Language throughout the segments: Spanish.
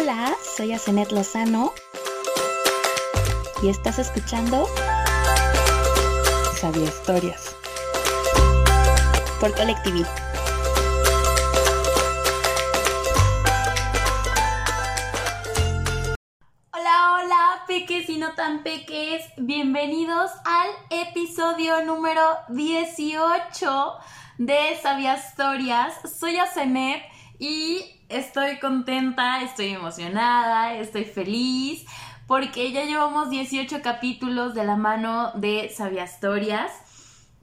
Hola, soy Asenet Lozano y estás escuchando Sabía Historias por Colectiví. Hola, hola, peques y no tan peques. Bienvenidos al episodio número 18 de Sabía Historias. Soy Asenet y estoy contenta, estoy emocionada, estoy feliz porque ya llevamos 18 capítulos de la mano de Sabia Historias,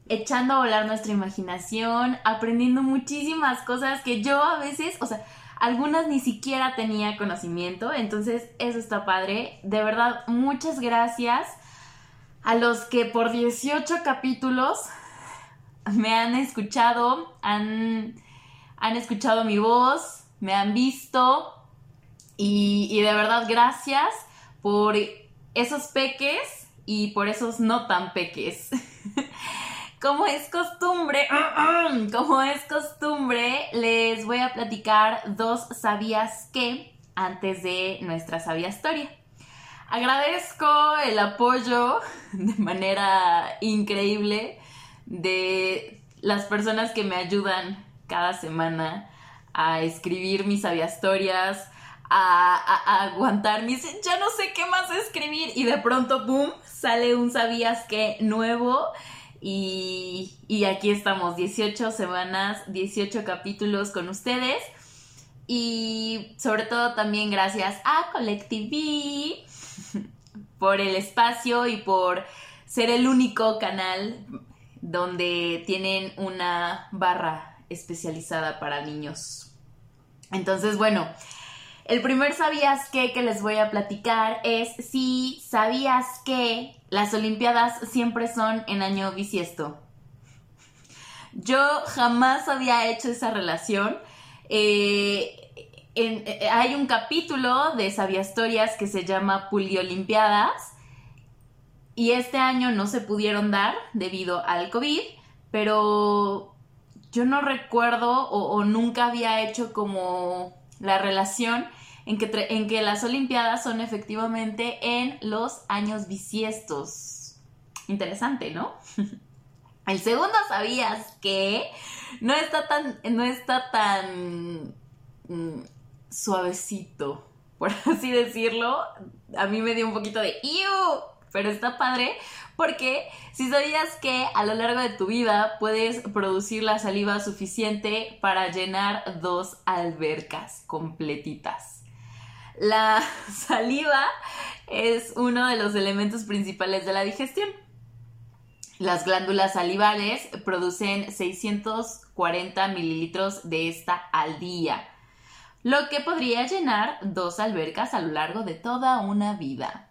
echando a volar nuestra imaginación, aprendiendo muchísimas cosas que yo a veces, o sea, algunas ni siquiera tenía conocimiento, entonces eso está padre. De verdad, muchas gracias a los que por 18 capítulos me han escuchado, han, han escuchado mi voz, me han visto y, de verdad gracias por esos peques y por esos no tan peques. Como es costumbre, como es costumbre, les voy a platicar dos sabías que antes de nuestra sabia historia. Agradezco el apoyo de manera increíble de las personas que me ayudan cada semana a escribir mis historias, a, a, aguantar mis, ya no sé qué más escribir. Y de pronto, ¡boom!, sale un sabías que nuevo. Y, y aquí estamos, 18 semanas, 18 capítulos con ustedes. Y sobre todo también gracias a Collective por el espacio y por ser el único canal donde tienen una barra especializada para niños entonces, bueno, el primer sabías que que les voy a platicar es si sabías que las Olimpiadas siempre son en año bisiesto. Yo jamás había hecho esa relación. Eh, eh, hay un capítulo de Sabía Historias que se llama Olimpiadas y este año no se pudieron dar debido al COVID, pero yo no recuerdo o, nunca había hecho como la relación en que, en que las Olimpiadas son efectivamente en los años bisiestos. Interesante, ¿no? El segundo sabías que no está tan, no está tan mm, suavecito, por así decirlo. A mí me dio un poquito de ¡Iu! Pero está padre porque si sabías que a lo largo de tu vida puedes producir la saliva suficiente para llenar dos albercas completitas. La saliva es uno de los elementos principales de la digestión. Las glándulas salivales producen 640 mililitros de esta al día, lo que podría llenar dos albercas a lo largo de toda una vida.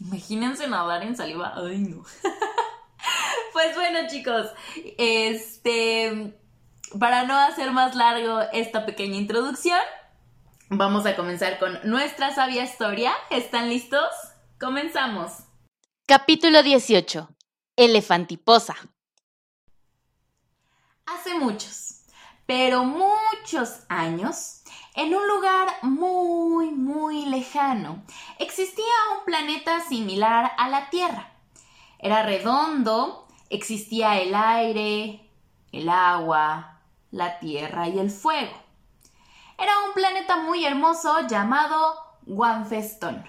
Imagínense nadar en saliva. Ay, no. pues bueno, chicos, este, para no hacer más largo esta pequeña introducción, vamos a comenzar con nuestra sabia historia. ¿Están listos? Comenzamos. Capítulo 18. Elefantiposa. Hace muchos, pero muchos años, en un lugar muy, muy lejano existía un planeta similar a la Tierra. Era redondo, existía el aire, el agua, la tierra y el fuego. Era un planeta muy hermoso llamado Guanfestón.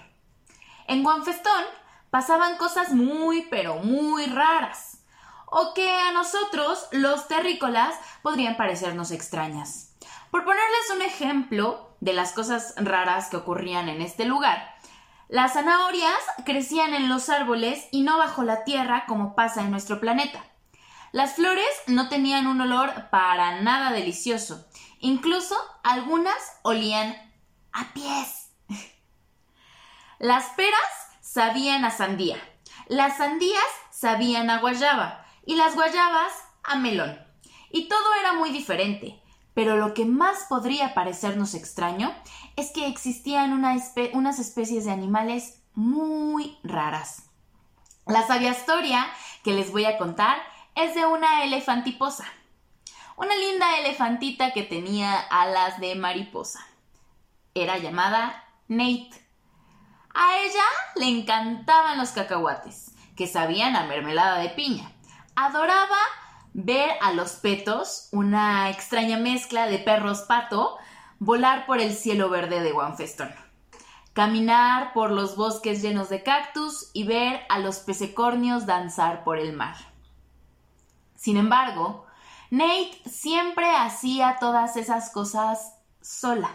En Guanfestón pasaban cosas muy, pero muy raras, o que a nosotros, los terrícolas, podrían parecernos extrañas. Por ponerles un ejemplo de las cosas raras que ocurrían en este lugar, las zanahorias crecían en los árboles y no bajo la tierra como pasa en nuestro planeta. Las flores no tenían un olor para nada delicioso. Incluso algunas olían a pies. Las peras sabían a sandía. Las sandías sabían a guayaba y las guayabas a melón. Y todo era muy diferente. Pero lo que más podría parecernos extraño es que existían unas especies de animales muy raras. La sabia historia que les voy a contar es de una elefantiposa. Una linda elefantita que tenía alas de mariposa. Era llamada Nate. A ella le encantaban los cacahuates, que sabían a mermelada de piña. Adoraba ver a los petos, una extraña mezcla de perros pato, volar por el cielo verde de Wanfeston, caminar por los bosques llenos de cactus y ver a los pececornios danzar por el mar. Sin embargo, Nate siempre hacía todas esas cosas sola.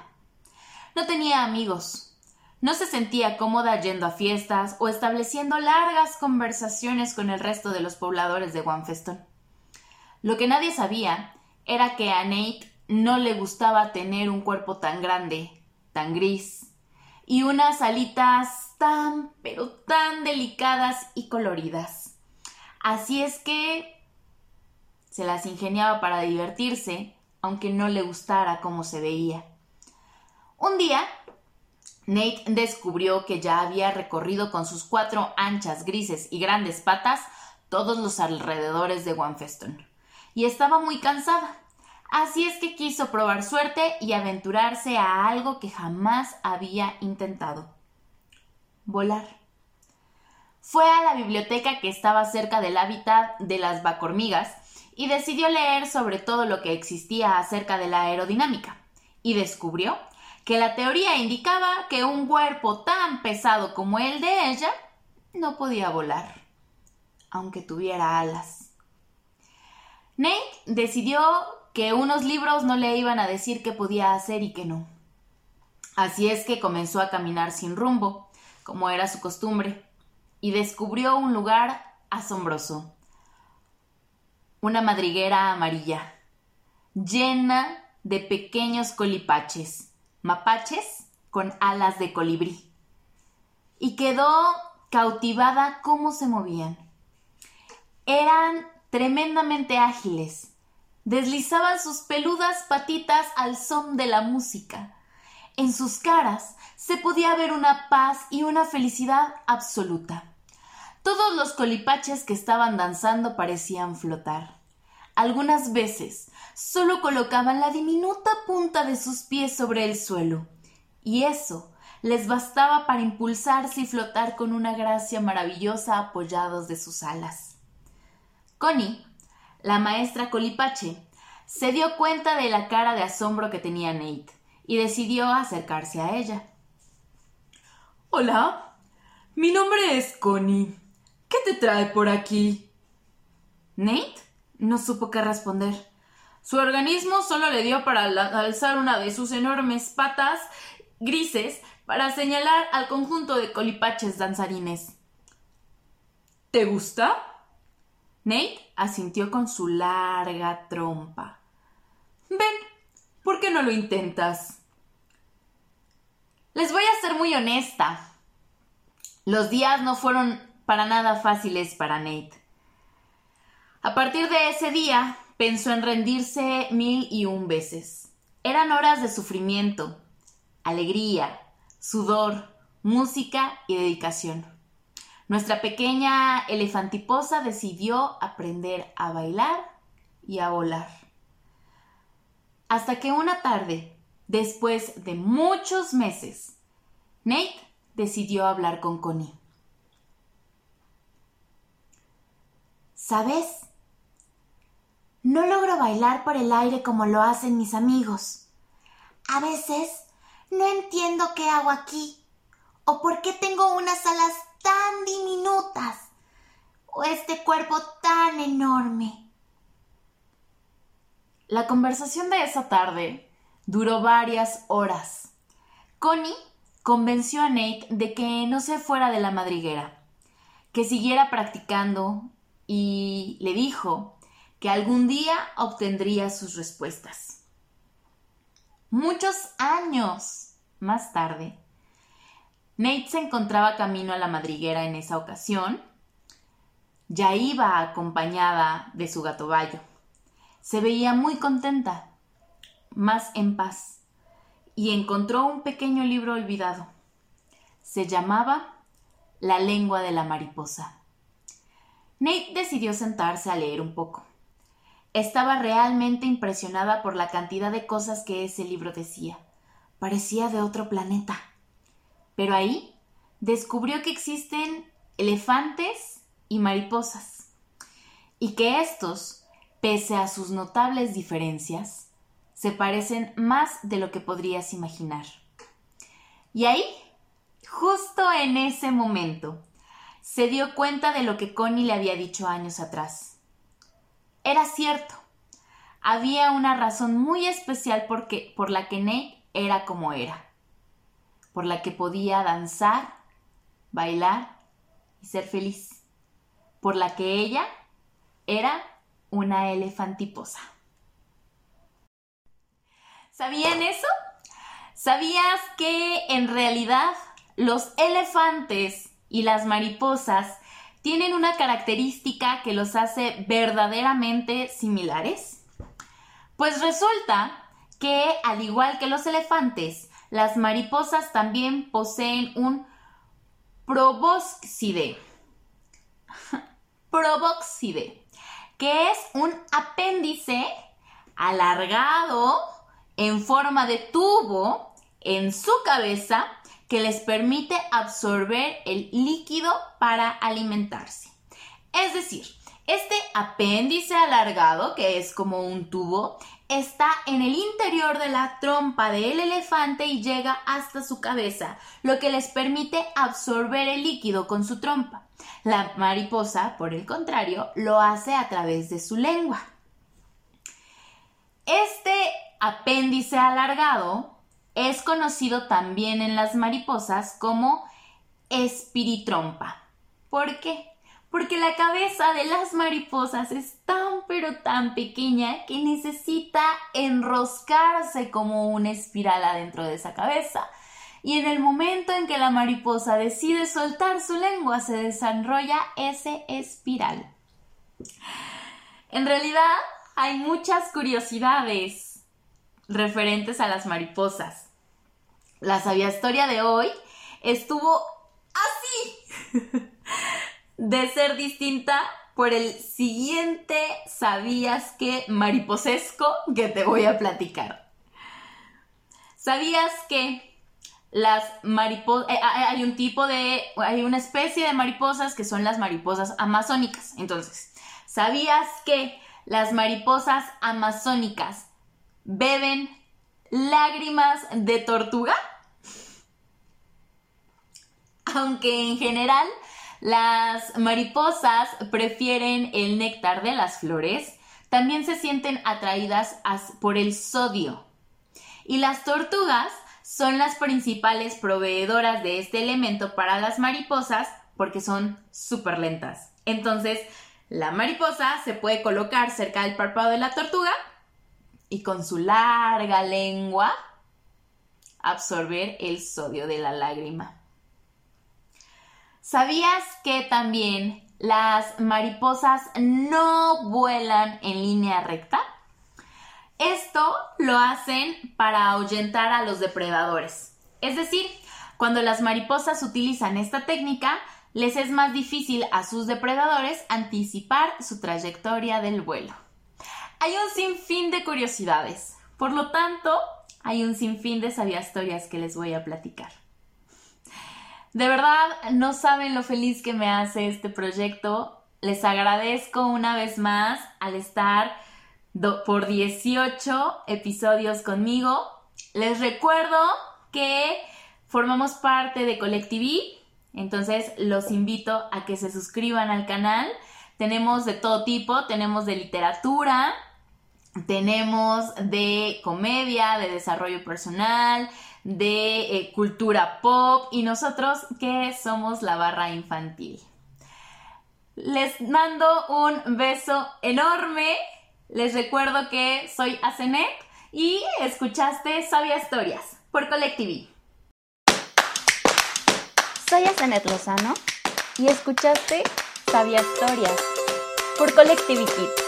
No tenía amigos. No se sentía cómoda yendo a fiestas o estableciendo largas conversaciones con el resto de los pobladores de Wanfeston. Lo que nadie sabía era que a Nate no le gustaba tener un cuerpo tan grande, tan gris, y unas alitas tan, pero tan delicadas y coloridas. Así es que se las ingeniaba para divertirse, aunque no le gustara cómo se veía. Un día, Nate descubrió que ya había recorrido con sus cuatro anchas, grises y grandes patas todos los alrededores de Wanfeston, y estaba muy cansada. Así es que quiso probar suerte y aventurarse a algo que jamás había intentado. Volar. Fue a la biblioteca que estaba cerca del hábitat de las bacormigas y decidió leer sobre todo lo que existía acerca de la aerodinámica. Y descubrió que la teoría indicaba que un cuerpo tan pesado como el de ella no podía volar, aunque tuviera alas. Nate decidió que unos libros no le iban a decir qué podía hacer y qué no. Así es que comenzó a caminar sin rumbo, como era su costumbre, y descubrió un lugar asombroso. Una madriguera amarilla, llena de pequeños colipaches, mapaches con alas de colibrí. Y quedó cautivada cómo se movían. Eran tremendamente ágiles, deslizaban sus peludas patitas al son de la música. En sus caras se podía ver una paz y una felicidad absoluta. Todos los colipaches que estaban danzando parecían flotar. Algunas veces solo colocaban la diminuta punta de sus pies sobre el suelo, y eso les bastaba para impulsarse y flotar con una gracia maravillosa apoyados de sus alas. Connie la maestra Colipache se dio cuenta de la cara de asombro que tenía Nate y decidió acercarse a ella. Hola, mi nombre es Connie. ¿Qué te trae por aquí? Nate no supo qué responder. Su organismo solo le dio para alzar una de sus enormes patas grises para señalar al conjunto de colipaches danzarines. ¿Te gusta? Nate asintió con su larga trompa. Ven, ¿por qué no lo intentas? Les voy a ser muy honesta. Los días no fueron para nada fáciles para Nate. A partir de ese día, pensó en rendirse mil y un veces. Eran horas de sufrimiento, alegría, sudor, música y dedicación. Nuestra pequeña elefantiposa decidió aprender a bailar y a volar. Hasta que una tarde, después de muchos meses, Nate decidió hablar con Connie. ¿Sabes? No logro bailar por el aire como lo hacen mis amigos. A veces no entiendo qué hago aquí o por qué tengo unas alas tan diminutas o este cuerpo tan enorme. La conversación de esa tarde duró varias horas. Connie convenció a Nate de que no se fuera de la madriguera, que siguiera practicando y le dijo que algún día obtendría sus respuestas. Muchos años más tarde, Nate se encontraba camino a la madriguera en esa ocasión. Ya iba acompañada de su gato Bayo. Se veía muy contenta, más en paz, y encontró un pequeño libro olvidado. Se llamaba La lengua de la mariposa. Nate decidió sentarse a leer un poco. Estaba realmente impresionada por la cantidad de cosas que ese libro decía. Parecía de otro planeta pero ahí descubrió que existen elefantes y mariposas, y que estos, pese a sus notables diferencias, se parecen más de lo que podrías imaginar. Y ahí, justo en ese momento, se dio cuenta de lo que Connie le había dicho años atrás. Era cierto. Había una razón muy especial por la que Nate era como era. Por la que podía danzar, bailar y ser feliz. Por la que ella era una elefantiposa. ¿Sabían eso? ¿Sabías que en realidad los elefantes y las mariposas tienen una característica que los hace verdaderamente similares? Pues resulta que, al igual que los elefantes, las mariposas también poseen un probóscide. probóscide, que es un apéndice alargado en forma de tubo en su cabeza que les permite absorber el líquido para alimentarse. Es decir, este apéndice alargado, que es como un tubo, está en el interior de la trompa del elefante y llega hasta su cabeza, lo que les permite absorber el líquido con su trompa. La mariposa, por el contrario, lo hace a través de su lengua. Este apéndice alargado es conocido también en las mariposas como espiritrompa. ¿Por qué? Porque la cabeza de las mariposas es tan pero tan pequeña que necesita enroscarse como una espiral adentro de esa cabeza. Y en el momento en que la mariposa decide soltar su lengua se desarrolla ese espiral. En realidad hay muchas curiosidades referentes a las mariposas. La sabia historia de hoy estuvo así de ser distinta por el siguiente sabías que mariposesco que te voy a platicar. ¿Sabías que las mariposas, eh, hay un tipo de, hay una especie de mariposas que son las mariposas amazónicas? Entonces, ¿sabías que las mariposas amazónicas beben lágrimas de tortuga. Aunque en general las mariposas prefieren el néctar de las flores, también se sienten atraídas por el sodio. Y las tortugas son las principales proveedoras de este elemento para las mariposas porque son súper lentas. Entonces, la mariposa se puede colocar cerca del párpado de la tortuga y con su larga lengua absorber el sodio de la lágrima. ¿Sabías que también las mariposas no vuelan en línea recta? Esto lo hacen para ahuyentar a los depredadores. Es decir, cuando las mariposas utilizan esta técnica, les es más difícil a sus depredadores anticipar su trayectoria del vuelo. Hay un sinfín de curiosidades. Por lo tanto, hay un sinfín de sabias historias que les voy a platicar. De verdad, no saben lo feliz que me hace este proyecto. Les agradezco una vez más al estar por 18 episodios conmigo. Les recuerdo que formamos parte de Colectiví, entonces los invito a que se suscriban al canal. Tenemos de todo tipo, tenemos de literatura, tenemos de comedia, de desarrollo personal, de eh, cultura pop y nosotros que somos la barra infantil. Les mando un beso enorme. Les recuerdo que soy Asenet y escuchaste Sabia Historias por Colectivi. Soy Asenet Lozano y escuchaste Sabia Historias por Colectivi Kids.